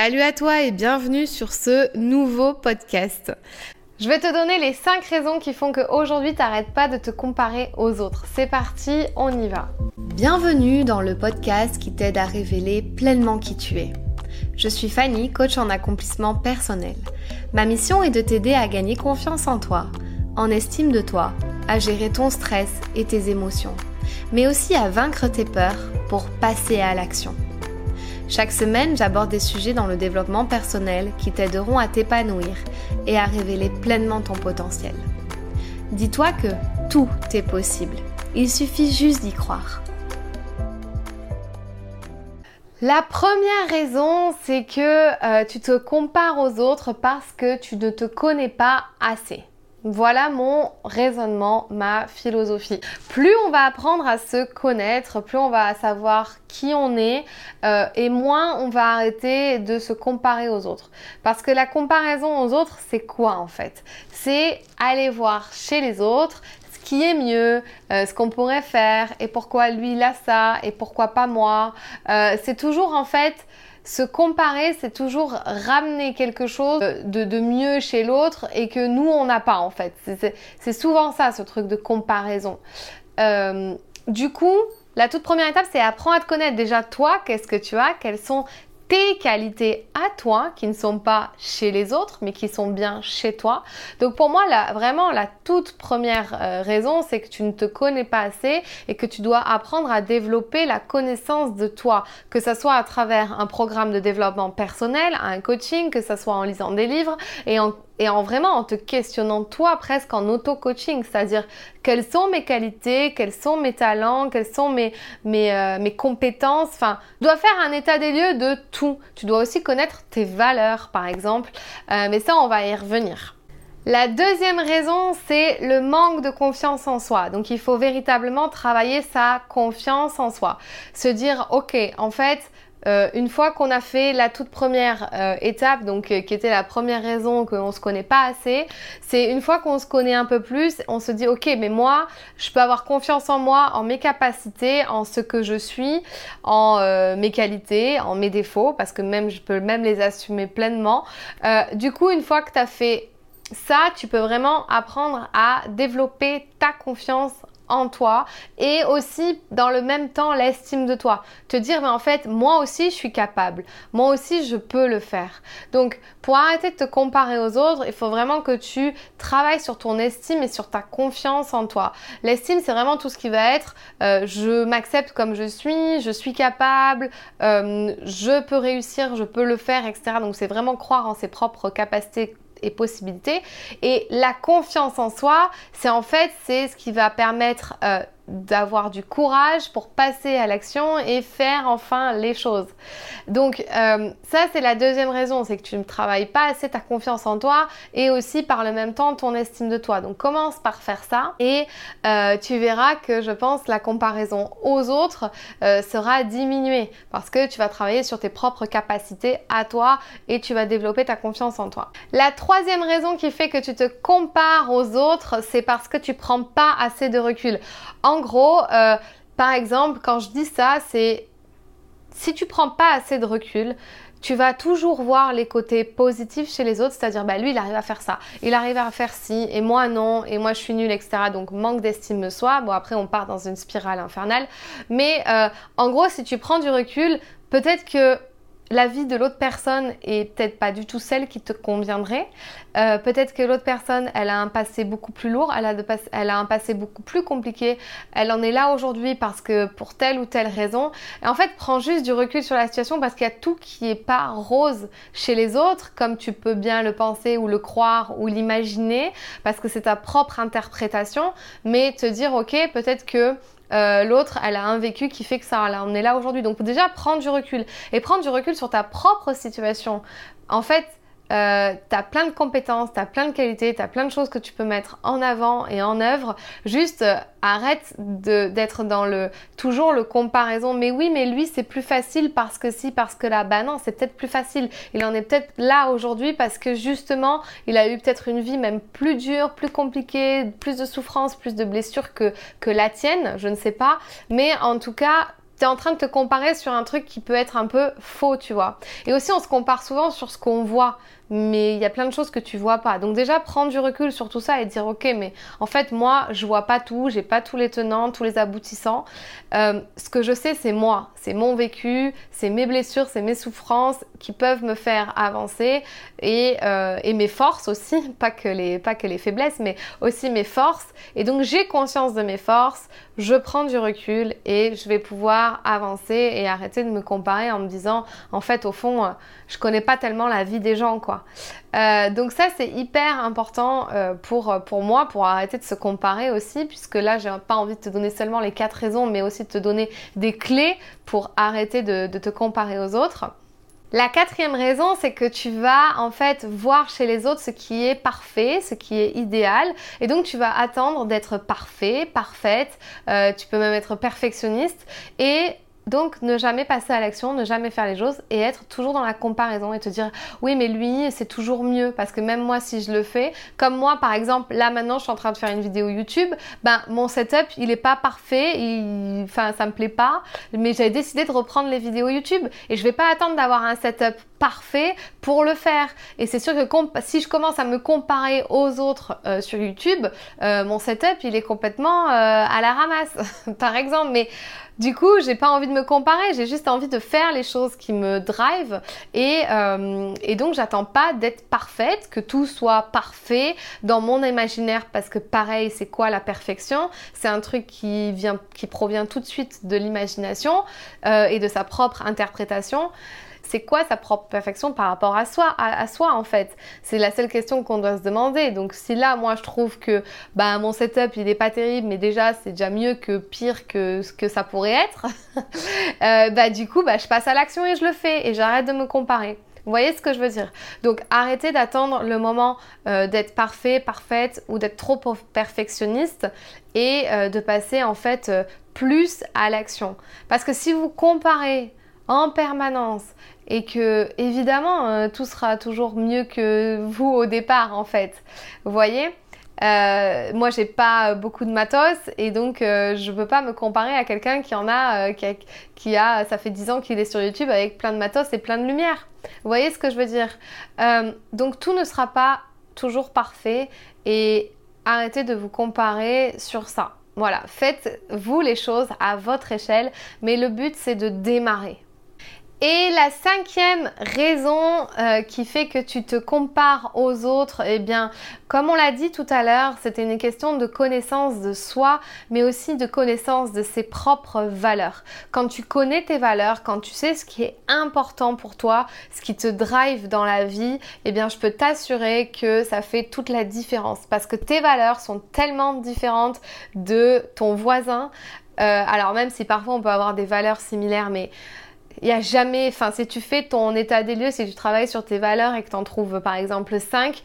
Salut à toi et bienvenue sur ce nouveau podcast. Je vais te donner les 5 raisons qui font qu'aujourd'hui t'arrêtes pas de te comparer aux autres. C'est parti, on y va. Bienvenue dans le podcast qui t'aide à révéler pleinement qui tu es. Je suis Fanny, coach en accomplissement personnel. Ma mission est de t'aider à gagner confiance en toi, en estime de toi, à gérer ton stress et tes émotions, mais aussi à vaincre tes peurs pour passer à l'action. Chaque semaine, j'aborde des sujets dans le développement personnel qui t'aideront à t'épanouir et à révéler pleinement ton potentiel. Dis-toi que tout est possible. Il suffit juste d'y croire. La première raison, c'est que euh, tu te compares aux autres parce que tu ne te connais pas assez. Voilà mon raisonnement, ma philosophie. Plus on va apprendre à se connaître, plus on va savoir qui on est euh, et moins on va arrêter de se comparer aux autres. Parce que la comparaison aux autres, c'est quoi en fait? C'est aller voir chez les autres ce qui est mieux, euh, ce qu'on pourrait faire et pourquoi lui il a ça et pourquoi pas moi. Euh, c'est toujours en fait se comparer, c'est toujours ramener quelque chose de, mieux chez l'autre et que nous, on n'a pas en fait. C'est souvent ça, ce truc de comparaison. Euh, du coup, la toute première étape, c'est apprendre à te connaître. Déjà, toi, qu'est-ce que tu as? Quelles sont tes qualités à toi qui ne sont pas chez les autres mais qui sont bien chez toi. Donc pour moi, vraiment la toute première euh, raison, c'est que tu ne te connais pas assez et que tu dois apprendre à développer la connaissance de toi, que ce soit à travers un programme de développement personnel, un coaching, que ce soit en lisant des livres et en et en vraiment en te questionnant toi presque en auto-coaching, c'est-à-dire quelles sont mes qualités, quels sont mes talents, quelles sont mes, mes, euh, mes compétences. Enfin, tu dois faire un état des lieux de tout. Tu dois aussi connaître tes valeurs, par exemple. Euh, mais ça, on va y revenir. La deuxième raison, c'est le manque de confiance en soi. Donc il faut véritablement travailler sa confiance en soi. Se dire, ok, en fait, euh, une fois qu'on a fait la toute première euh, étape, donc euh, qui était la première raison qu'on se connaît pas assez, c'est une fois qu'on se connaît un peu plus, on se dit ok, mais moi, je peux avoir confiance en moi, en mes capacités, en ce que je suis, en mes qualités, en mes défauts, parce que même je peux même les assumer pleinement. du coup, une fois que tu as fait ça, tu peux vraiment apprendre à développer ta confiance en toi et aussi dans le même temps l'estime de toi. Te dire mais en fait moi aussi je suis capable, moi aussi je peux le faire. Donc pour arrêter de te comparer aux autres, il faut vraiment que tu travailles sur ton estime et sur ta confiance en toi. L'estime c'est vraiment tout ce qui va être euh, je m'accepte comme je suis, je suis capable, euh, je peux réussir, je peux le faire, etc. Donc c'est vraiment croire en ses propres capacités et possibilités. Et la confiance en soi, c'est en fait, c'est ce qui va permettre euh, d'avoir du courage pour passer à l'action et faire enfin les choses. Donc euh, ça c'est la deuxième raison, c'est que tu ne travailles pas assez ta confiance en toi et aussi par le même temps ton estime de toi. Donc commence par faire ça et euh, tu verras que je pense la comparaison aux autres euh, sera diminuée parce que tu vas travailler sur tes propres capacités à toi et tu vas développer ta confiance en toi. La troisième raison qui fait que tu te compares aux autres, c'est parce que tu prends pas assez de recul. Gros, euh, par exemple, quand je dis ça, c'est si tu prends pas assez de recul, tu vas toujours voir les côtés positifs chez les autres, c'est-à-dire bah lui il arrive à faire ça, il arrive à faire ci, et moi non, et moi je suis nulle, etc. Donc manque d'estime de soi. Bon après on part dans une spirale infernale, mais euh, en gros si tu prends du recul, peut-être que la vie de l'autre personne est peut-être pas du tout celle qui te conviendrait. Euh, peut-être que l'autre personne, elle a un passé beaucoup plus lourd, elle a, elle a, un passé beaucoup plus compliqué. Elle en est là aujourd'hui parce que pour telle ou telle raison. Et en fait, prends juste du recul sur la situation parce qu'il y a tout qui est pas rose chez les autres, comme tu peux bien le penser ou le croire ou l'imaginer, parce que c'est ta propre interprétation. Mais te dire, ok, peut-être que euh, l'autre, elle a un vécu qui fait que ça, on est là aujourd'hui. Donc déjà, prendre du recul. Et prendre du recul sur ta propre situation. En fait, euh, tu as plein de compétences, tu as plein de qualités, tu as plein de choses que tu peux mettre en avant et en œuvre. Juste euh, arrête d'être dans le toujours le comparaison. Mais oui, mais lui c'est plus facile parce que si, parce que là, bah non, c'est peut-être plus facile. Il en est peut-être là aujourd'hui parce que justement, il a eu peut-être une vie même plus dure, plus compliquée, plus de souffrance, plus de blessures que, que la tienne, je ne sais pas. Mais en tout cas, tu en train de te comparer sur un truc qui peut être un peu faux, tu vois. Et aussi, on se compare souvent sur ce qu'on voit mais il y a plein de choses que tu vois pas. Donc déjà prendre du recul sur tout ça et dire ok mais en fait moi je vois pas tout, j'ai pas tous les tenants, tous les aboutissants. Euh, ce que je sais c'est moi, c'est mon vécu, c'est mes blessures, c'est mes souffrances qui peuvent me faire avancer et, euh, mes forces aussi, pas que, les, pas que les faiblesses mais aussi mes forces. Et donc j'ai conscience de mes forces, je prends du recul et je vais pouvoir avancer et arrêter de me comparer en me disant en fait au fond euh, je connais pas tellement la vie des gens quoi. Euh, donc ça c'est hyper important euh, pour, pour moi pour arrêter de se comparer aussi puisque là j'ai pas envie de te donner seulement les quatre raisons mais aussi de te donner des clés pour arrêter de, te comparer aux autres. La quatrième raison, c'est que tu vas en fait voir chez les autres ce qui est parfait, ce qui est idéal, et donc tu vas attendre d'être parfait, parfaite, euh, tu peux même être perfectionniste, et donc ne jamais passer à l'action, ne jamais faire les choses et être toujours dans la comparaison et te dire oui mais lui c'est toujours mieux. Parce que même moi si je le fais, comme moi par exemple là maintenant je suis en train de faire une vidéo YouTube, ben mon setup il est pas parfait, enfin ça me plaît pas, mais j'ai décidé de reprendre les vidéos YouTube et je vais pas attendre d'avoir un setup parfait pour le faire. Et c'est sûr que si je commence à me comparer aux autres euh, sur YouTube, euh, mon setup il est complètement euh, à la ramasse par exemple, mais du coup, j'ai pas envie de me comparer, j'ai juste envie de faire les choses qui me drive. Et, et donc j'attends pas d'être parfaite, que tout soit parfait dans mon imaginaire. Parce que pareil, c'est quoi la perfection? C'est un truc qui vient, qui provient tout de suite de l'imagination et de sa propre interprétation c'est quoi sa propre perfection par rapport à soi, à, soi en fait? C'est la seule question qu'on doit se demander. Donc si là, moi, je trouve que bah, mon setup, il n'est pas terrible, mais déjà, c'est déjà mieux que pire que ce que ça pourrait être, euh, bah du coup, bah, je passe à l'action et je le fais et j'arrête de me comparer. Vous voyez ce que je veux dire? Donc arrêtez d'attendre le moment euh, d'être parfait, parfaite ou d'être trop perfectionniste et euh, de passer en fait plus à l'action. Parce que si vous comparez en permanence et que évidemment euh, tout sera toujours mieux que vous au départ en fait. Vous voyez? Euh, moi j'ai pas beaucoup de matos et donc euh, je peux pas me comparer à quelqu'un qui en a, qui a, ça fait 10 ans qu'il est sur YouTube avec plein de matos et plein de lumière. Vous voyez ce que je veux dire? Donc tout ne sera pas toujours parfait et arrêtez de vous comparer sur ça. Voilà, faites vous les choses à votre échelle, mais le but c'est de démarrer. Et la cinquième raison euh, qui fait que tu te compares aux autres, eh bien, comme on l'a dit tout à l'heure, c'était une question de connaissance de soi, mais aussi de connaissance de ses propres valeurs. Quand tu connais tes valeurs, quand tu sais ce qui est important pour toi, ce qui te drive dans la vie, eh bien, je peux t'assurer que ça fait toute la différence parce que tes valeurs sont tellement différentes de ton voisin. Euh, alors même si parfois on peut avoir des valeurs similaires, mais il n'y a jamais, enfin si tu fais ton état des lieux, si tu travailles sur tes valeurs et que tu en trouves par exemple 5,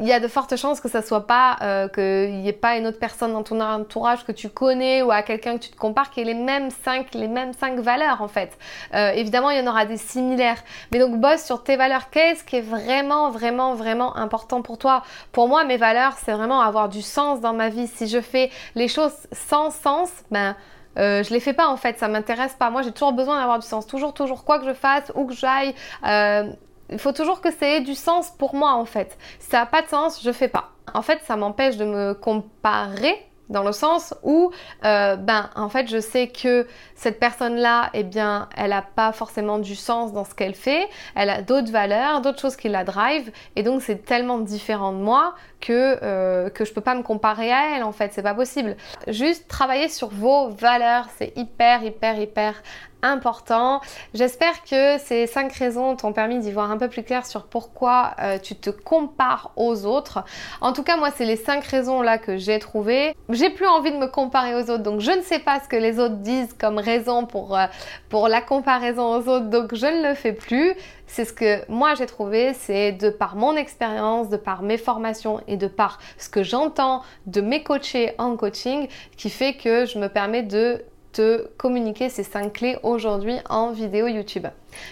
il y a de fortes chances que ça soit pas, euh, qu'il n'y ait pas une autre personne dans ton entourage que tu connais ou à quelqu'un que tu te compares qui ait les mêmes 5, les mêmes 5 valeurs en fait. Euh, évidemment, il y en aura des similaires. Mais donc bosse sur tes valeurs. Qu'est-ce qui est vraiment, vraiment, vraiment important pour toi? Pour moi, mes valeurs, c'est vraiment avoir du sens dans ma vie. Si je fais les choses sans sens, ben euh, je les fais pas en fait, ça m'intéresse pas. Moi j'ai toujours besoin d'avoir du sens, toujours, toujours, quoi que je fasse, où que j'aille. Euh, il faut toujours que ça ait du sens pour moi en fait. Si ça n'a pas de sens, je fais pas. En fait, ça m'empêche de me comparer dans le sens où, euh, ben, en fait, je sais que cette personne-là, eh bien, elle n'a pas forcément du sens dans ce qu'elle fait, elle a d'autres valeurs, d'autres choses qui la drive, et donc c'est tellement différent de moi que, euh, que je peux pas me comparer à elle, en fait, c'est pas possible. Juste travailler sur vos valeurs, c'est hyper, hyper, hyper important. J'espère que ces cinq raisons t'ont permis d'y voir un peu plus clair sur pourquoi euh, tu te compares aux autres. En tout cas, moi, c'est les cinq raisons là que j'ai trouvées. J'ai plus envie de me comparer aux autres, donc je ne sais pas ce que les autres disent comme raison pour, euh, pour la comparaison aux autres, donc je ne le fais plus. C'est ce que moi j'ai trouvé, c'est de par mon expérience, de par mes formations et de par ce que j'entends de mes coachés en coaching qui fait que je me permets de te communiquer ces 5 clés aujourd'hui en vidéo YouTube.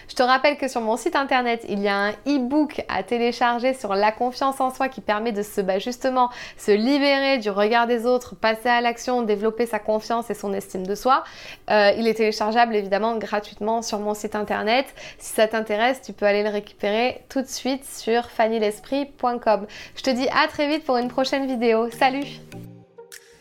Je te rappelle que sur mon site internet, il y a un e-book à télécharger sur la confiance en soi qui permet de se bah, justement se libérer du regard des autres, passer à l'action, développer sa confiance et son estime de soi. Euh, il est téléchargeable évidemment gratuitement sur mon site internet. Si ça t'intéresse, tu peux aller le récupérer tout de suite sur fannylesprit.com. Je te dis à très vite pour une prochaine vidéo. Salut